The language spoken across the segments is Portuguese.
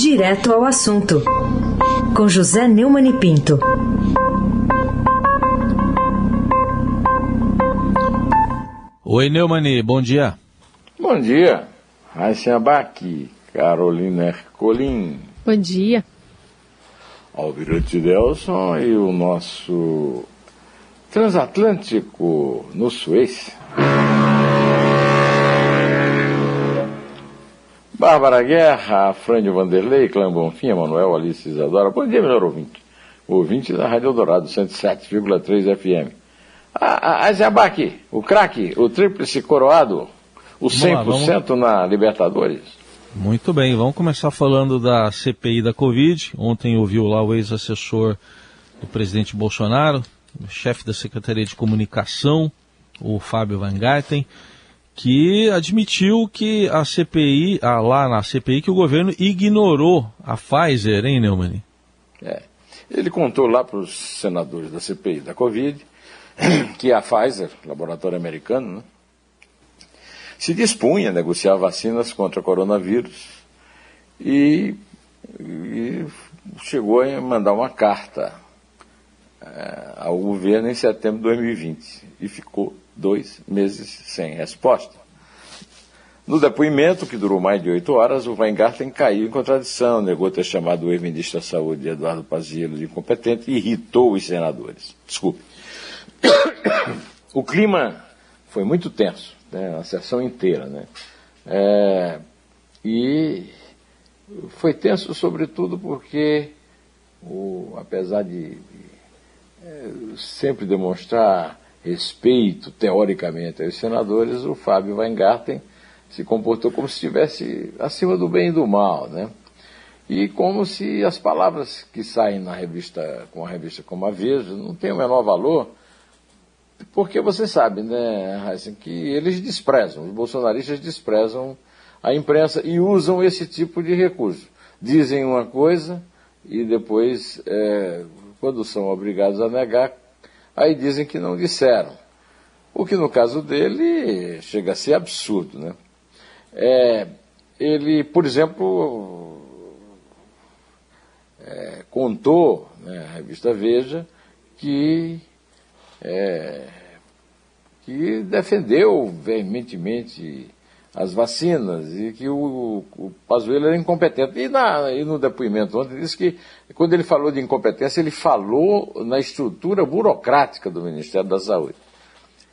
Direto ao assunto, com José Neumann e Pinto. Oi, Neumani, bom dia. Bom dia. Raíssa Abac, Carolina Ercolim. Bom dia. Alvirante Delson e o nosso transatlântico no Suez. Bárbara Guerra, Frânio Vanderlei, Clã Bonfim, Manuel Alice Isadora. Bom dia, melhor ouvinte. Ouvinte da Rádio Eldorado, 107,3 FM. A, a, Zabac, o craque, o tríplice coroado, o 100% lá, vamos... na Libertadores. Muito bem, vamos começar falando da CPI da Covid. Ontem ouviu lá o ex-assessor do presidente Bolsonaro, chefe da Secretaria de Comunicação, o Fábio Van Garten, que admitiu que a CPI, ah, lá na CPI, que o governo ignorou a Pfizer, hein, Neumann? É. Ele contou lá para os senadores da CPI da Covid que a Pfizer, laboratório americano, né, se dispunha a negociar vacinas contra o coronavírus e, e chegou a mandar uma carta é, ao governo em setembro de 2020 e ficou dois meses sem resposta. No depoimento, que durou mais de oito horas, o Weingarten caiu em contradição, negou ter chamado o ex-ministro da Saúde, Eduardo Pazuello, de incompetente e irritou os senadores. Desculpe. O clima foi muito tenso, né, a sessão inteira. Né? É, e foi tenso, sobretudo, porque, o, apesar de, de é, sempre demonstrar respeito, teoricamente, aos senadores, o Fábio Weingarten se comportou como se estivesse acima do bem e do mal, né? E como se as palavras que saem na revista, com a revista como a Veja, não têm o menor valor, porque você sabe, né, Heisen, que eles desprezam, os bolsonaristas desprezam a imprensa e usam esse tipo de recurso. Dizem uma coisa e depois, é, quando são obrigados a negar, aí dizem que não disseram. O que no caso dele chega a ser absurdo, né? É, ele, por exemplo, é, contou, né, revista Veja, que é, que defendeu veementemente as vacinas e que o, o Pazuello era incompetente. E, na, e no depoimento ontem disse que, quando ele falou de incompetência, ele falou na estrutura burocrática do Ministério da Saúde.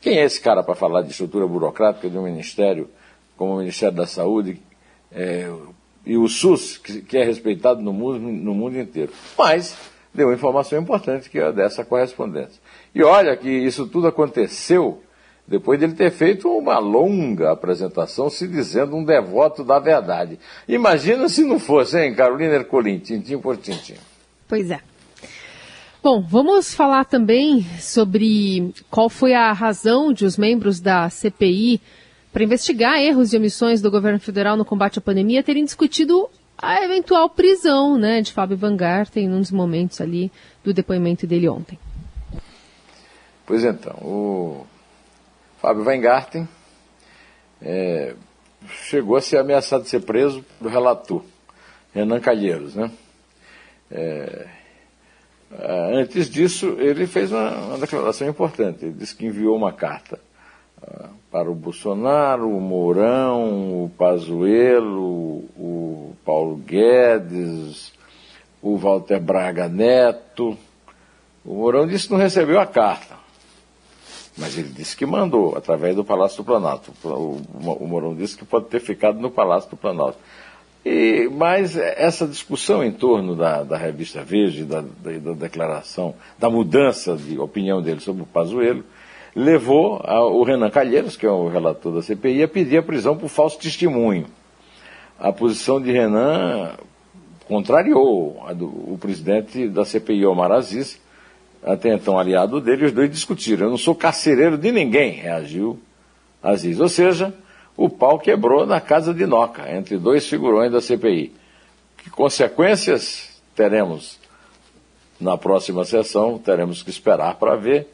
Quem é esse cara para falar de estrutura burocrática de um ministério como o Ministério da Saúde é, e o SUS, que, que, é respeitado no mundo, no mundo inteiro? Mas deu informação importante que é dessa correspondência. E olha que isso tudo aconteceu depois de ele ter feito uma longa apresentação se dizendo um devoto da verdade. Imagina se não fosse, hein, Carolina Ercolim, tintim por tintim. Pois é. Bom, vamos falar também sobre qual foi a razão de os membros da CPI para investigar erros e omissões do governo federal no combate à pandemia terem discutido a eventual prisão né, de Fábio Van Garten num dos momentos ali do depoimento dele ontem. Pois então, o Fábio Weingarten é, chegou a ser ameaçado de ser preso do relator, Renan Calheiros. Né? É, antes disso, ele fez uma, uma, declaração importante. Ele disse que enviou uma carta uh, para o Bolsonaro, o Mourão, o Pazuello, o Paulo Guedes, o Walter Braga Neto. O Mourão disse que não recebeu a carta. Mas ele disse que mandou, através do Palácio do Planalto. O, o Mourão disse que pode ter ficado no Palácio do Planalto. E, mas essa discussão em torno da, da revista Veja, da, da, da, declaração, da mudança de opinião dele sobre o Pazuello, levou a, o Renan Calheiros, que é o relator da CPI, a pedir a prisão por falso testemunho. A posição de Renan contrariou do, o presidente da CPI, Omar Aziz, até então aliado dele, os dois discutiram. Eu não sou carcereiro de ninguém, reagiu Aziz. Ou seja, o pau quebrou na casa de Noca, entre dois figurões da CPI. Que consequências teremos na próxima sessão? Teremos que esperar para ver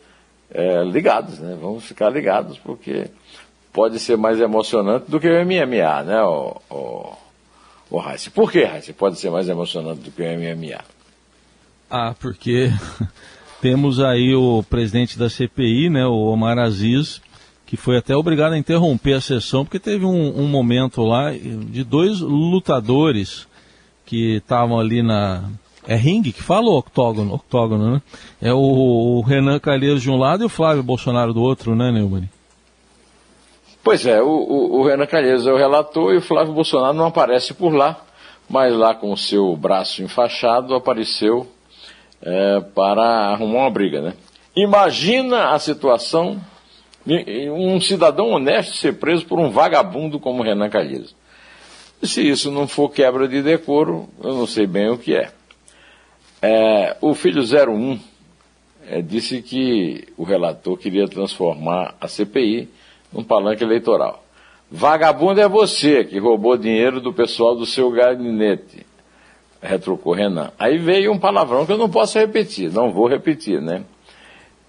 é, ligados, né? Vamos ficar ligados, porque pode ser mais emocionante do que o MMA, né, o, o, o Heisen. Por que, Heisen? Pode ser mais emocionante do que o MMA. Ah, porque temos aí o presidente da CPI, né, o Omar Aziz, que foi até obrigado a interromper a sessão, porque teve um, um momento lá de dois lutadores que estavam ali na. É ringue que fala ou octógono? Octógono, né? É o, o Renan Calheiros de um lado e o Flávio Bolsonaro do outro, né, Neumann? Pois é, o, o, o Renan Calheiros é o relator e o Flávio Bolsonaro não aparece por lá, mas lá com o seu braço enfaixado apareceu é, para arrumar uma briga, né? Imagina a situação um cidadão honesto ser preso por um vagabundo como Renan Calheiros. Se isso não for quebra de decoro, eu não sei bem o que é. é o filho 01 é, disse que o relator queria transformar a CPI num palanque eleitoral. Vagabundo é você que roubou dinheiro do pessoal do seu gabinete, retrucou Renan. Aí veio um palavrão que eu não posso repetir, não vou repetir, né?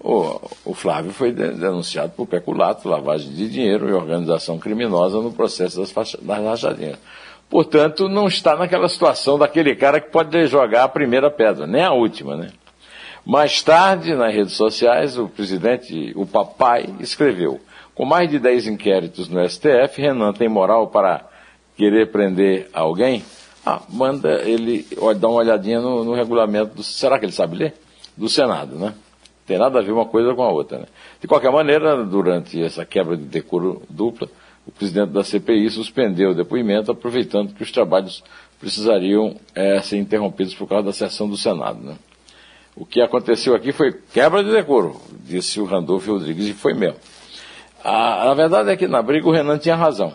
O, o Flávio foi denunciado por peculato, lavagem de dinheiro e organização criminosa no processo das, das rachadinhas. Portanto, não está naquela situação daquele cara que pode jogar a primeira pedra, nem a última, né? Mais tarde, nas redes sociais, o presidente, o papai, escreveu: com mais de 10 inquéritos no STF, Renan tem moral para querer prender alguém? Ah, manda ele dar uma olhadinha no, no regulamento do. Será que ele sabe ler? Do Senado, né? Tem nada a ver uma coisa com a outra, né? De qualquer maneira, durante essa quebra de decoro dupla, o presidente da CPI suspendeu o depoimento, aproveitando que os trabalhos precisariam é, ser interrompidos por causa da sessão do Senado, né? O que aconteceu aqui foi quebra de decoro, disse o Randolph Rodrigues, e foi mesmo. A, a verdade é que na briga o Renan tinha razão,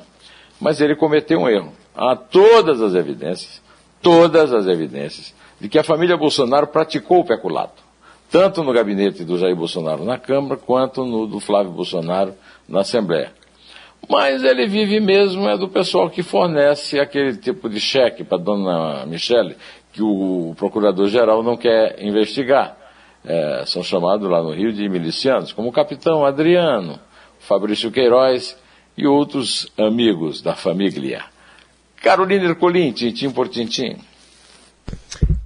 mas ele cometeu um erro. Há todas as evidências, todas as evidências, de que a família Bolsonaro praticou o peculato, tanto no gabinete do Jair Bolsonaro na Câmara, quanto no do Flávio Bolsonaro na Assembleia. Mas ele vive mesmo é do pessoal que fornece aquele tipo de cheque para dona Michele, que o procurador-geral não quer investigar. É, são chamados lá no Rio de milicianos, como o capitão Adriano, Fabrício Queiroz e outros amigos da família. Carolina Ercolim, tintim por tintim.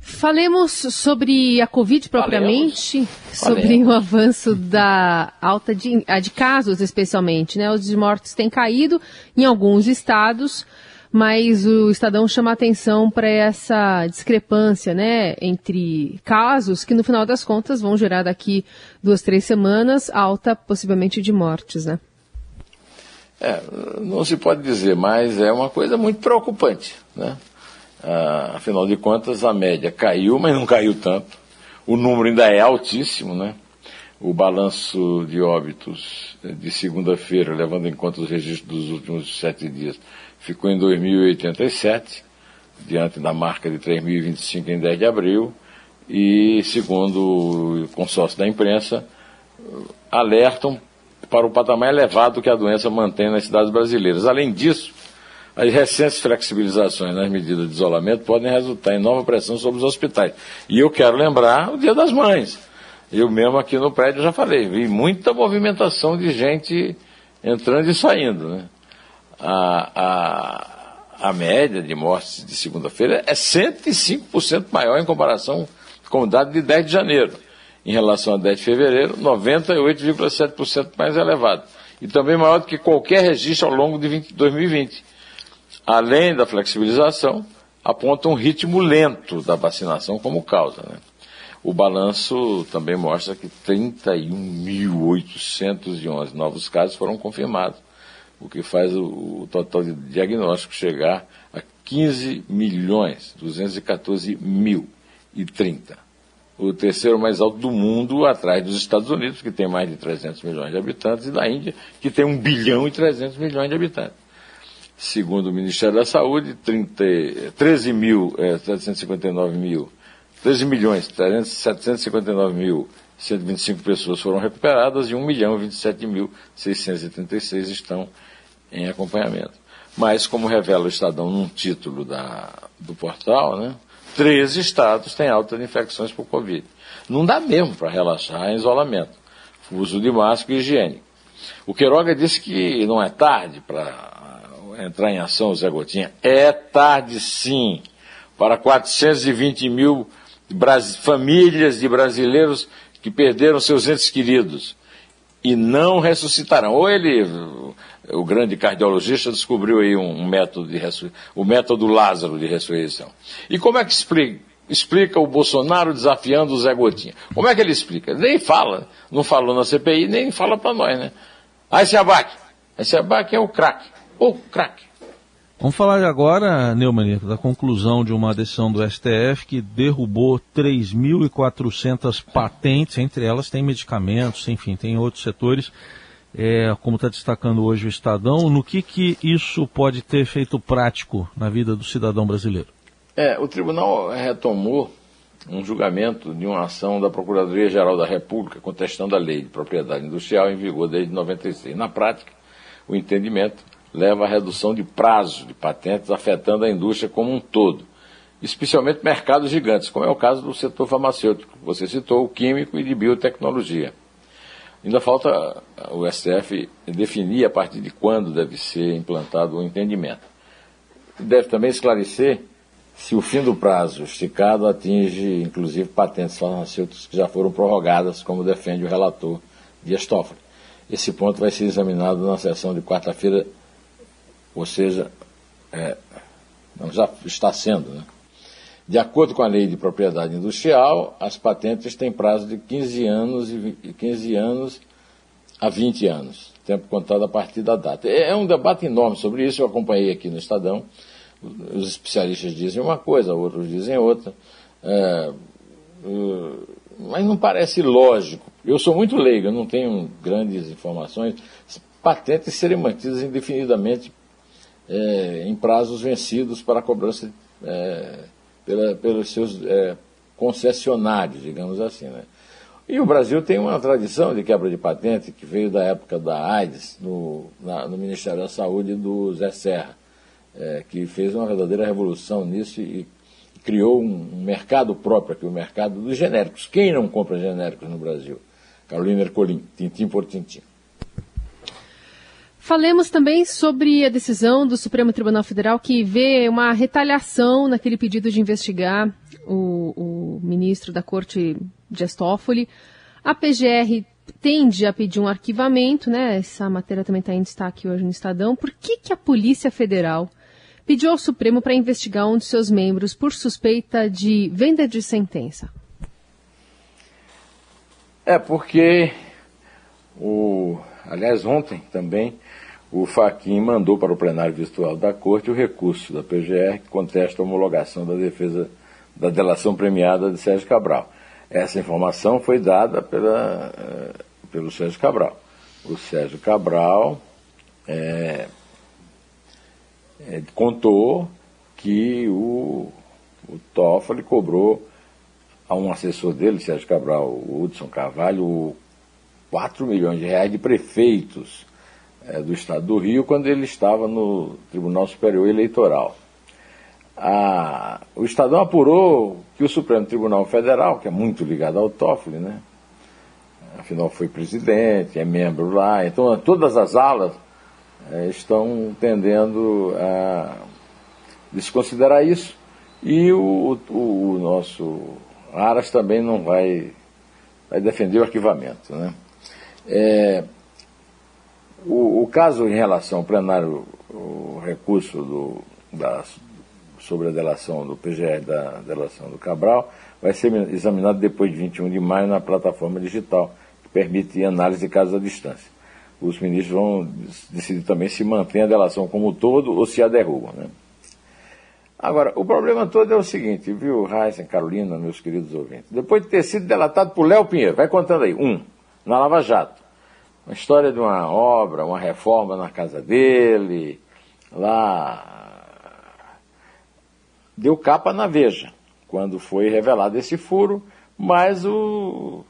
Falemos sobre a Covid propriamente, Falemos. sobre Falemos. o avanço da alta de, de casos, especialmente. Né? Os de mortes têm caído em alguns estados, mas o Estadão chama atenção para essa discrepância né, entre casos que, no final das contas, vão gerar daqui duas, três semanas alta possivelmente de mortes. Né? É, não se pode dizer, mas é uma coisa muito preocupante. Né? Ah, afinal de contas, a média caiu, mas não caiu tanto. O número ainda é altíssimo, né? O balanço de óbitos de segunda-feira, levando em conta os registros dos últimos sete dias, ficou em 2.087, diante da marca de 3.025 em 10 de abril, e, segundo o consórcio da imprensa, alertam para o patamar elevado que a doença mantém nas cidades brasileiras. Além disso, as recentes flexibilizações nas medidas de isolamento podem resultar em nova pressão sobre os hospitais. E eu quero lembrar o Dia das Mães. Eu mesmo aqui no prédio já falei, vi muita movimentação de gente entrando e saindo. Né? a, a, a média de mortes de segunda-feira é 105% maior em comparação com o dado de 10 de janeiro. Em relação a 10 de fevereiro, 98,7% mais elevado. E também maior do que qualquer registro ao longo de 20, 2020. Além da flexibilização, aponta um ritmo lento da vacinação como causa. Né? O balanço também mostra que 31.811 novos casos foram confirmados, o que faz o, o total de diagnóstico chegar a 15 milhões 214 mil e 30. O terceiro mais alto do mundo, atrás dos Estados Unidos, que tem mais de 300 milhões de habitantes, e da Índia, que tem 1 bilhão e 300 milhões de habitantes. Segundo o Ministério da Saúde, 30, 13 mil, é, 759 mil, 13 milhões, 759 mil 125 pessoas foram recuperadas e 1 milhão 27 mil 636 estão em acompanhamento. Mas, como revela o Estadão num título da, do portal, né, 13 estados têm alta de infecções por Covid. Não dá mesmo para relaxar em isolamento. Uso de máscara e higiene. O Queiroga disse que não é tarde para entrar em ação, Zé Gotinha? É tarde sim, para 420 mil famílias de brasileiros que perderam seus entes queridos e não ressuscitarão. Ou ele, o grande cardiologista, descobriu aí um, método de o método Lázaro de ressurreição. E como é que explica, explica o Bolsonaro desafiando o Zé Gotinha? Como é que ele explica? Nem fala, não falou na CPI, nem fala para nós, né? Aí se abaque. Esse abaque é o craque. O craque. Vamos falar agora, Neumann, da conclusão de uma decisão do STF que derrubou 3.400 patentes, entre elas tem medicamentos, enfim, tem outros setores, é, como está destacando hoje o Estadão. No que, que isso pode ter feito prático na vida do cidadão brasileiro? É, o tribunal retomou um julgamento de uma ação da Procuradoria-Geral da República contestando a lei de propriedade industrial em vigor desde 96. Na prática, o entendimento leva à redução de prazo de patentes, afetando a indústria como um todo, especialmente mercados gigantes, como é o caso do setor farmacêutico, você citou, o químico e de biotecnologia. Ainda falta o STF definir a partir de quando deve ser implantado o entendimento. Deve também esclarecer se o fim do prazo esticado atinge, inclusive, patentes farmacêuticas que já foram prorrogadas, como defende o relator Dias Toffoli. Esse ponto vai ser examinado na sessão de quarta-feira ou seja, é, já está sendo. Né? De acordo com a lei de propriedade industrial, as patentes têm prazo de 15 anos, e 15 anos a 20 anos, tempo contado a partir da data. É, é um debate enorme sobre isso, eu acompanhei aqui no Estadão. Os especialistas dizem uma coisa, outros dizem outra. É, mas não parece lógico. Eu sou muito leigo, eu não tenho grandes informações. Patentes serem mantidas indefinidamente é, em prazos vencidos para a cobrança é, pela, pelos seus é, concessionários, digamos assim. Né? E o Brasil tem uma tradição de quebra de patente que veio da época da AIDS, no, na, no Ministério da Saúde do Zé Serra, é, que fez uma verdadeira revolução nisso e, criou um, um, mercado próprio aqui, o mercado dos genéricos. Quem não compra genéricos no Brasil? Carolina Ercolim, tintim por tintim. Falemos também sobre a decisão do Supremo Tribunal Federal que vê uma retaliação naquele pedido de investigar o, o ministro da Corte Dias Toffoli. A PGR tende a pedir um arquivamento, né? Essa matéria também está em destaque hoje no Estadão. Por que, que a Polícia Federal pediu ao Supremo para investigar um de seus membros por suspeita de venda de sentença? É porque o aliás ontem também o Faquim mandou para o plenário virtual da Corte o recurso da PGR que contesta a homologação da defesa da delação premiada de Sérgio Cabral. Essa informação foi dada pela, uh, pelo Sérgio Cabral. O Sérgio Cabral é, é, contou que o, o Toffoli cobrou a um assessor dele, Sérgio Cabral, o Hudson Carvalho, 4 milhões de reais de prefeitos é, do Estado do Rio quando ele estava no Tribunal Superior Eleitoral. A, o Estadão apurou que o Supremo Tribunal Federal, que é muito ligado ao Toffoli, né? afinal foi presidente, é membro lá, então todas as alas é, estão tendendo a desconsiderar isso. E o, o, o nosso Aras também não vai, vai defender o arquivamento. Né? É, o, o, caso em relação ao plenário, o recurso do, da, sobre a delação do PGR da delação do Cabral, vai ser examinado depois de 21 de maio na plataforma digital, que permite análise de casos à distância. Os ministros vão decidir também se mantém a delação como um todo ou se a derrubam. Né? Agora, o problema todo é o seguinte, viu, Heisen, Carolina, meus queridos ouvintes. Depois de ter sido delatado por Léo Pinheiro, vai contando aí, um, na Lava Jato uma história de uma obra, uma reforma na casa dele, lá. Deu capa na Veja, quando foi revelado esse furo, mas o,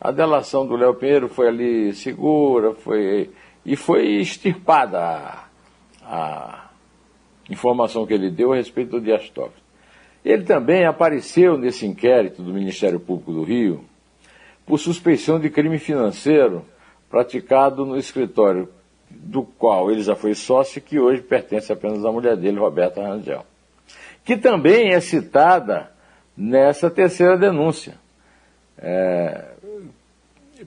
a delação do Léo Pinheiro foi ali segura, foi, e foi extirpada a, a informação que ele deu a respeito do Dias Toffoli. Ele também apareceu nesse inquérito do Ministério Público do Rio por suspeição de crime financeiro praticado no escritório do qual ele já foi sócio e que hoje pertence apenas à mulher dele, Roberta Rangel. Que também é citada nessa terceira denúncia. É,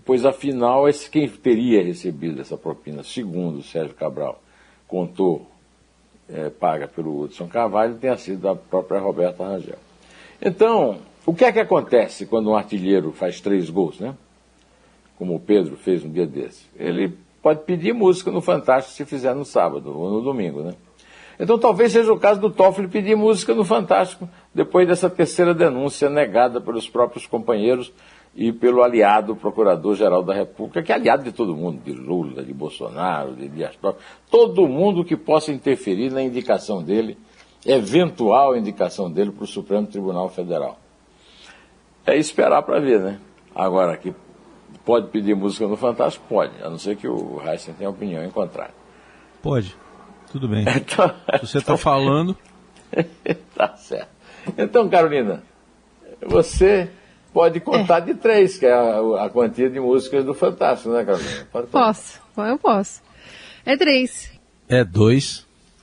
pois afinal, esse, quem teria recebido essa propina, segundo o Sérgio Cabral, contou, é, paga pelo Hudson Carvalho, tenha sido a própria Roberta Rangel. Então, o que é que acontece quando um artilheiro faz três gols, né? Como o Pedro fez um dia desse. Ele pode pedir música no Fantástico se fizer no sábado ou no domingo, né? Então talvez seja o caso do Toffoli pedir música no Fantástico depois dessa terceira denúncia negada pelos próprios companheiros e pelo aliado Procurador-Geral da República, que é aliado de todo mundo, de Lula, de Bolsonaro, de Dias Toffoli, todo mundo que possa interferir na indicação dele, eventual indicação dele para o Supremo Tribunal Federal. É esperar para ver, né? Agora, que pode pedir música no Fantástico? Pode, a não ser que o Heisen tenha opinião em contrário. Pode. Tudo bem. Então, você está então... falando. tá certo. Então, Carolina, você pode contar é. de três, que é a, a, quantia de músicas do Fantástico, né, Carolina? Posso, eu posso. É três. É dois